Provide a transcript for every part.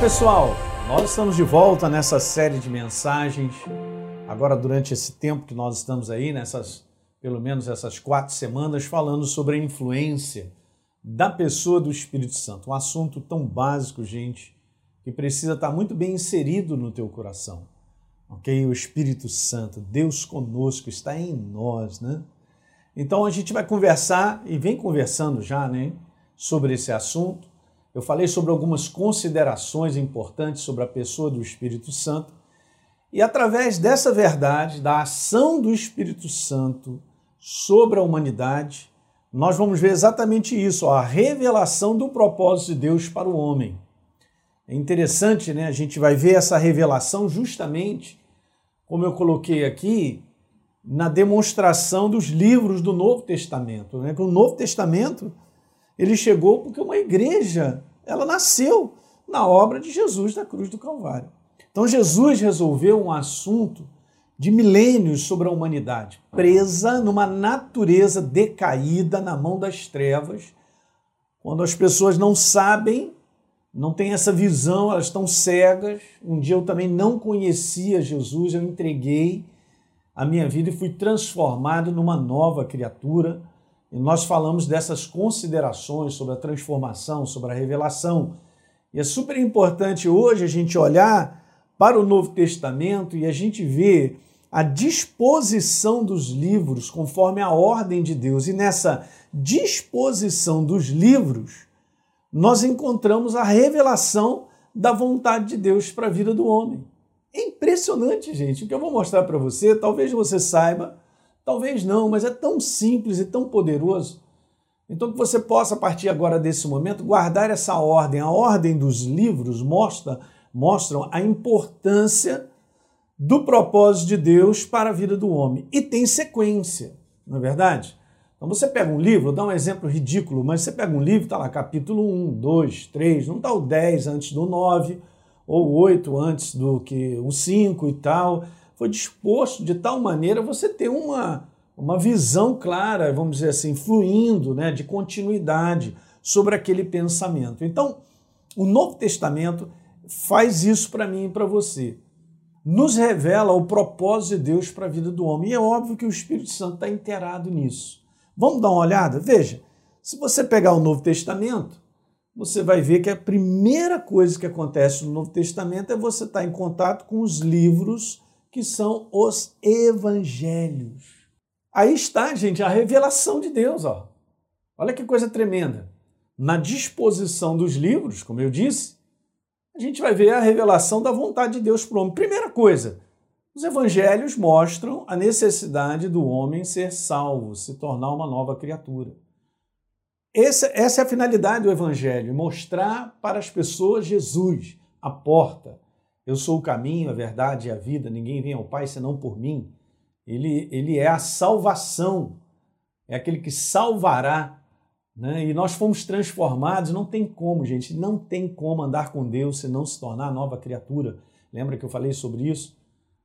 pessoal, nós estamos de volta nessa série de mensagens. Agora, durante esse tempo que nós estamos aí, nessas pelo menos essas quatro semanas, falando sobre a influência da pessoa do Espírito Santo. Um assunto tão básico, gente, que precisa estar muito bem inserido no teu coração. Ok? O Espírito Santo, Deus conosco, está em nós, né? Então a gente vai conversar e vem conversando já, né, sobre esse assunto. Eu falei sobre algumas considerações importantes sobre a pessoa do Espírito Santo. E através dessa verdade, da ação do Espírito Santo sobre a humanidade, nós vamos ver exatamente isso, a revelação do propósito de Deus para o homem. É interessante, né? A gente vai ver essa revelação justamente, como eu coloquei aqui, na demonstração dos livros do Novo Testamento. Né? O Novo Testamento ele chegou porque uma igreja, ela nasceu na obra de Jesus da cruz do Calvário. Então Jesus resolveu um assunto de milênios sobre a humanidade, presa numa natureza decaída na mão das trevas, quando as pessoas não sabem, não têm essa visão, elas estão cegas. Um dia eu também não conhecia Jesus, eu entreguei a minha vida e fui transformado numa nova criatura e nós falamos dessas considerações sobre a transformação, sobre a revelação. E é super importante hoje a gente olhar para o Novo Testamento e a gente ver a disposição dos livros conforme a ordem de Deus. E nessa disposição dos livros, nós encontramos a revelação da vontade de Deus para a vida do homem. É impressionante, gente. O que eu vou mostrar para você, talvez você saiba, Talvez não, mas é tão simples e tão poderoso. Então, que você possa, a partir agora desse momento, guardar essa ordem. A ordem dos livros mostra, mostram a importância do propósito de Deus para a vida do homem. E tem sequência, não é verdade? Então você pega um livro, dá um exemplo ridículo, mas você pega um livro, está lá, capítulo 1, 2, 3, não está o 10 antes do 9, ou 8 antes do que o 5 e tal foi disposto de tal maneira você ter uma, uma visão clara, vamos dizer assim, fluindo, né, de continuidade sobre aquele pensamento. Então, o Novo Testamento faz isso para mim e para você. Nos revela o propósito de Deus para a vida do homem. E é óbvio que o Espírito Santo está inteirado nisso. Vamos dar uma olhada? Veja, se você pegar o Novo Testamento, você vai ver que a primeira coisa que acontece no Novo Testamento é você estar em contato com os livros que são os evangelhos. Aí está, gente, a revelação de Deus, ó. Olha que coisa tremenda. Na disposição dos livros, como eu disse, a gente vai ver a revelação da vontade de Deus para o homem. Primeira coisa, os evangelhos mostram a necessidade do homem ser salvo, se tornar uma nova criatura. Essa, essa é a finalidade do evangelho, mostrar para as pessoas Jesus, a porta, eu sou o caminho, a verdade e a vida, ninguém vem ao Pai senão por mim. Ele, ele é a salvação, é aquele que salvará. Né? E nós fomos transformados, não tem como, gente, não tem como andar com Deus se não se tornar nova criatura. Lembra que eu falei sobre isso?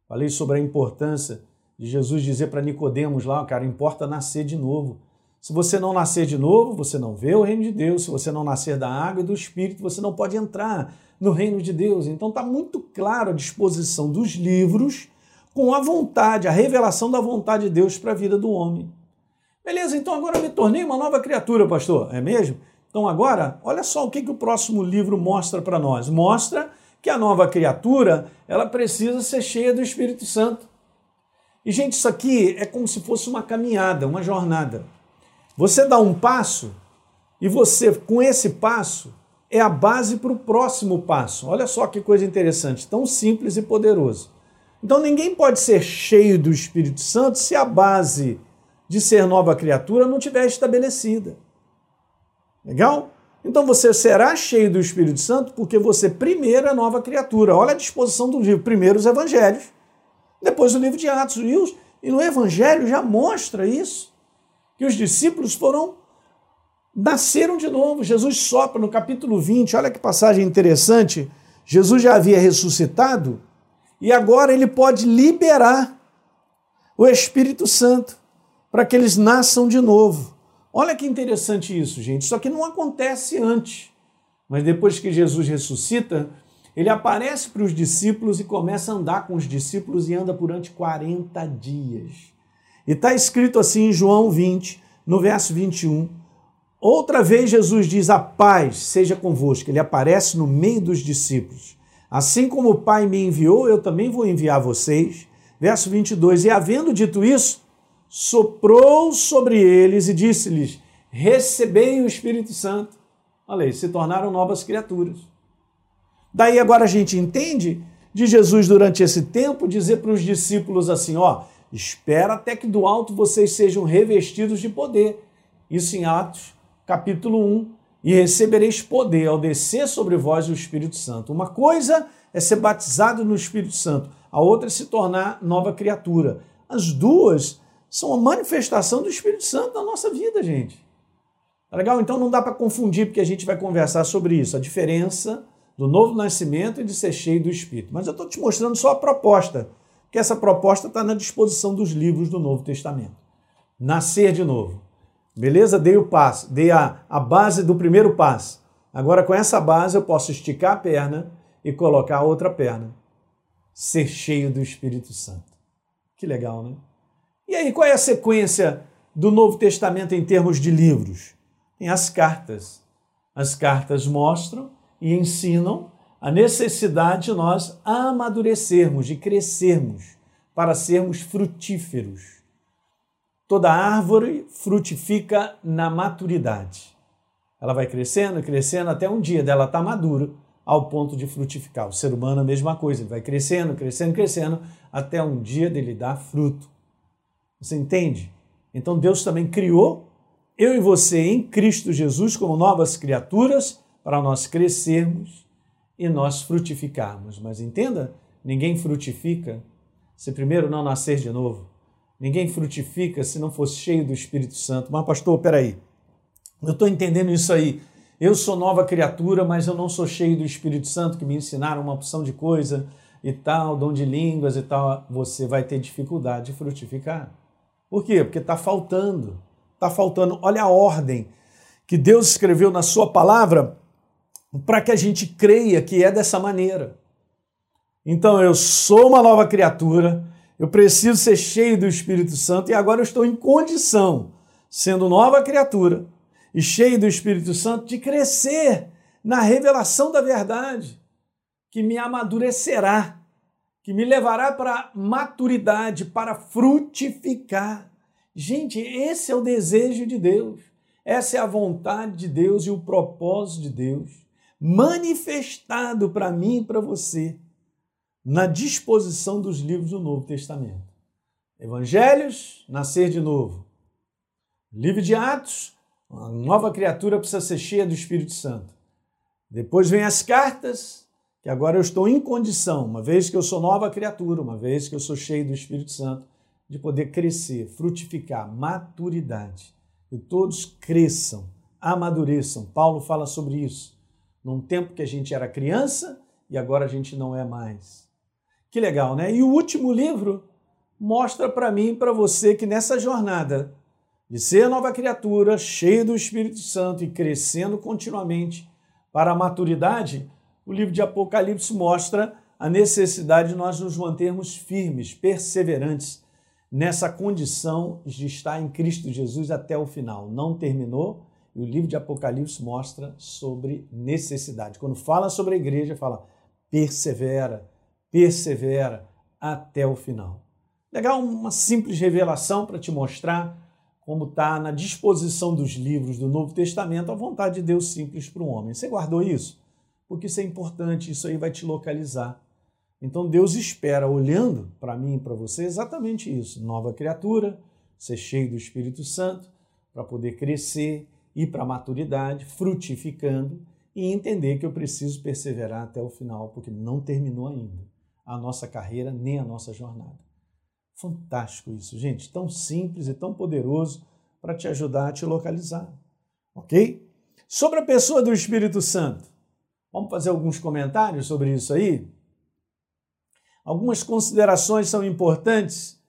Falei sobre a importância de Jesus dizer para Nicodemos lá, cara, importa nascer de novo. Se você não nascer de novo, você não vê o reino de Deus. Se você não nascer da água e do Espírito, você não pode entrar no reino de Deus. Então está muito claro a disposição dos livros com a vontade, a revelação da vontade de Deus para a vida do homem. Beleza, então agora me tornei uma nova criatura, pastor, é mesmo? Então agora, olha só o que, que o próximo livro mostra para nós. Mostra que a nova criatura, ela precisa ser cheia do Espírito Santo. E gente, isso aqui é como se fosse uma caminhada, uma jornada. Você dá um passo e você, com esse passo, é a base para o próximo passo. Olha só que coisa interessante, tão simples e poderoso. Então ninguém pode ser cheio do Espírito Santo se a base de ser nova criatura não tiver estabelecida. Legal? Então você será cheio do Espírito Santo porque você primeiro é nova criatura. Olha a disposição do livro. Primeiro os evangelhos, depois o livro de Atos. E, os, e no evangelho já mostra isso, que os discípulos foram nasceram de novo. Jesus sopra no capítulo 20, olha que passagem interessante. Jesus já havia ressuscitado e agora ele pode liberar o Espírito Santo para que eles nasçam de novo. Olha que interessante isso, gente. Isso aqui não acontece antes. Mas depois que Jesus ressuscita, Ele aparece para os discípulos e começa a andar com os discípulos e anda durante 40 dias. E está escrito assim em João 20, no verso 21. Outra vez Jesus diz: A paz seja convosco. Ele aparece no meio dos discípulos. Assim como o Pai me enviou, eu também vou enviar vocês. Verso 22. E havendo dito isso, soprou sobre eles e disse-lhes: Recebei o Espírito Santo. Olha aí, se tornaram novas criaturas. Daí agora a gente entende de Jesus durante esse tempo dizer para os discípulos assim: ó, espera até que do alto vocês sejam revestidos de poder. Isso em Atos, capítulo 1. E recebereis poder ao descer sobre vós o Espírito Santo. Uma coisa é ser batizado no Espírito Santo, a outra é se tornar nova criatura. As duas são a manifestação do Espírito Santo na nossa vida, gente. Tá legal? Então não dá para confundir, porque a gente vai conversar sobre isso, a diferença do novo nascimento e de ser cheio do Espírito. Mas eu estou te mostrando só a proposta, que essa proposta está na disposição dos livros do Novo Testamento. Nascer de novo. Beleza? Dei o passo, dei a, a base do primeiro passo. Agora, com essa base, eu posso esticar a perna e colocar a outra perna. Ser cheio do Espírito Santo. Que legal, né? E aí, qual é a sequência do Novo Testamento em termos de livros? Tem as cartas. As cartas mostram e ensinam a necessidade de nós amadurecermos, de crescermos, para sermos frutíferos. Toda árvore frutifica na maturidade. Ela vai crescendo, crescendo, até um dia dela tá madura, ao ponto de frutificar. O ser humano é a mesma coisa, ele vai crescendo, crescendo, crescendo, até um dia dele dar fruto. Você entende? Então Deus também criou eu e você em Cristo Jesus como novas criaturas para nós crescermos e nós frutificarmos. Mas entenda, ninguém frutifica se primeiro não nascer de novo. Ninguém frutifica se não fosse cheio do Espírito Santo. Mas, pastor, peraí. Eu estou entendendo isso aí. Eu sou nova criatura, mas eu não sou cheio do Espírito Santo, que me ensinaram uma opção de coisa e tal, dom de línguas e tal. Você vai ter dificuldade de frutificar. Por quê? Porque está faltando. Está faltando. Olha a ordem que Deus escreveu na Sua palavra para que a gente creia que é dessa maneira. Então, eu sou uma nova criatura, eu preciso ser cheio do Espírito Santo e agora eu estou em condição, sendo nova criatura e cheio do Espírito Santo, de crescer na revelação da verdade, que me amadurecerá, que me levará para maturidade, para frutificar. Gente, esse é o desejo de Deus. Essa é a vontade de Deus e o propósito de Deus manifestado para mim e para você na disposição dos livros do Novo Testamento. Evangelhos, nascer de novo. Livro de Atos, uma nova criatura precisa ser cheia do Espírito Santo. Depois vem as cartas, que agora eu estou em condição, uma vez que eu sou nova criatura, uma vez que eu sou cheio do Espírito Santo, de poder crescer, frutificar, maturidade. E todos cresçam, amadureçam. Paulo fala sobre isso. Num tempo que a gente era criança e agora a gente não é mais. Que legal, né? E o último livro mostra para mim e para você que nessa jornada de ser nova criatura, cheio do Espírito Santo e crescendo continuamente para a maturidade, o livro de Apocalipse mostra a necessidade de nós nos mantermos firmes, perseverantes nessa condição de estar em Cristo Jesus até o final. Não terminou e o livro de Apocalipse mostra sobre necessidade. Quando fala sobre a igreja, fala persevera, persevera até o final. Legal, uma simples revelação para te mostrar como está na disposição dos livros do Novo Testamento a vontade de Deus simples para o homem. Você guardou isso? Porque isso é importante, isso aí vai te localizar. Então Deus espera, olhando para mim e para você, exatamente isso: nova criatura, ser cheio do Espírito Santo, para poder crescer, ir para a maturidade, frutificando e entender que eu preciso perseverar até o final, porque não terminou ainda a nossa carreira nem a nossa jornada. Fantástico isso, gente, tão simples e tão poderoso para te ajudar a te localizar. Ok? Sobre a pessoa do Espírito Santo, vamos fazer alguns comentários sobre isso aí? Algumas considerações são importantes.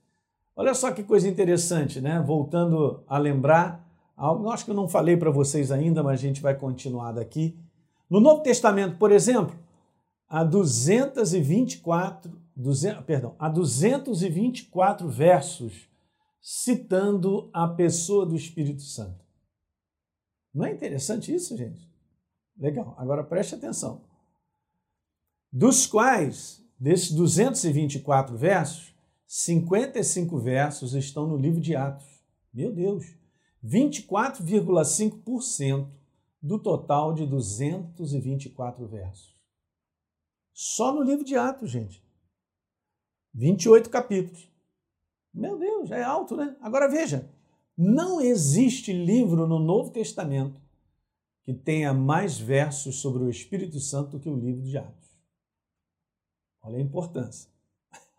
Olha só que coisa interessante, né? Voltando a lembrar, algo acho que eu não falei para vocês ainda, mas a gente vai continuar daqui. No Novo Testamento, por exemplo, a 224, 200, perdão, a 224 versos citando a pessoa do Espírito Santo. Não é interessante isso, gente? Legal. Agora preste atenção. Dos quais, desses 224 versos, 55 versos estão no livro de Atos. Meu Deus! 24,5% do total de 224 versos. Só no livro de Atos, gente. 28 capítulos. Meu Deus, é alto, né? Agora veja, não existe livro no Novo Testamento que tenha mais versos sobre o Espírito Santo do que o livro de Atos. Olha a importância.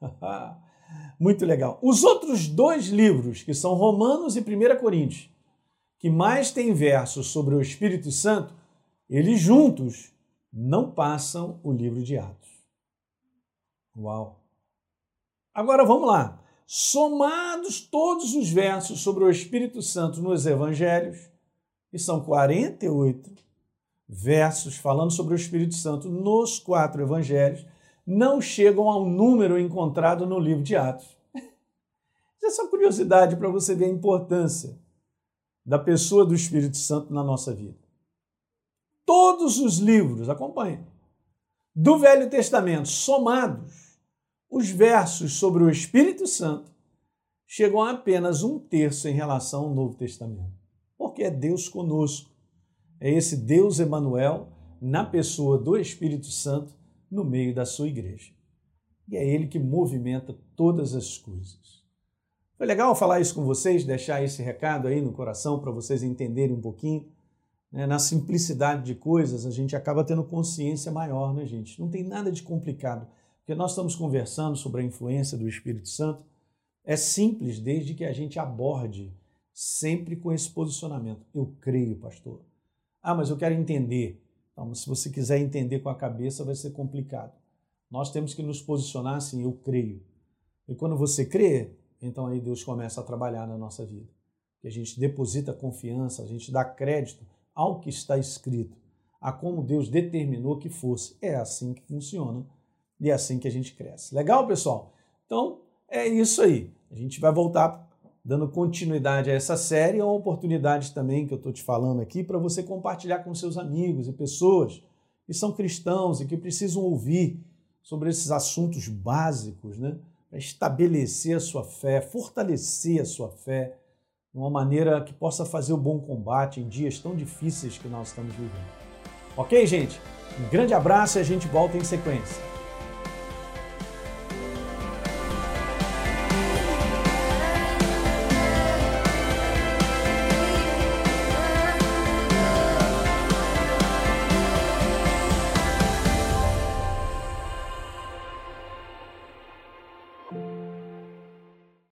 Muito legal. Os outros dois livros, que são Romanos e 1 Coríntios, que mais têm versos sobre o Espírito Santo, eles juntos não passam o livro de Atos. Uau! Agora vamos lá. Somados todos os versos sobre o Espírito Santo nos evangelhos, e são 48 versos falando sobre o Espírito Santo nos quatro evangelhos, não chegam ao número encontrado no livro de Atos. Essa é só curiosidade para você ver a importância da pessoa do Espírito Santo na nossa vida. Todos os livros, acompanhe, do Velho Testamento somados, os versos sobre o Espírito Santo chegam a apenas um terço em relação ao Novo Testamento. Porque é Deus conosco. É esse Deus Emanuel na pessoa do Espírito Santo no meio da sua igreja. E é ele que movimenta todas as coisas. Foi legal falar isso com vocês, deixar esse recado aí no coração para vocês entenderem um pouquinho. Né? Na simplicidade de coisas, a gente acaba tendo consciência maior, né, gente? Não tem nada de complicado. Porque nós estamos conversando sobre a influência do Espírito Santo. É simples desde que a gente aborde sempre com esse posicionamento. Eu creio, pastor. Ah, mas eu quero entender. Então, se você quiser entender com a cabeça, vai ser complicado. Nós temos que nos posicionar assim, eu creio. E quando você crê, então aí Deus começa a trabalhar na nossa vida. A gente deposita confiança, a gente dá crédito ao que está escrito, a como Deus determinou que fosse. É assim que funciona e é assim que a gente cresce. Legal, pessoal? Então, é isso aí. A gente vai voltar dando continuidade a essa série, é uma oportunidade também que eu estou te falando aqui para você compartilhar com seus amigos e pessoas que são cristãos e que precisam ouvir sobre esses assuntos básicos, né? Para estabelecer a sua fé, fortalecer a sua fé de uma maneira que possa fazer o bom combate em dias tão difíceis que nós estamos vivendo. Ok, gente? Um grande abraço e a gente volta em sequência.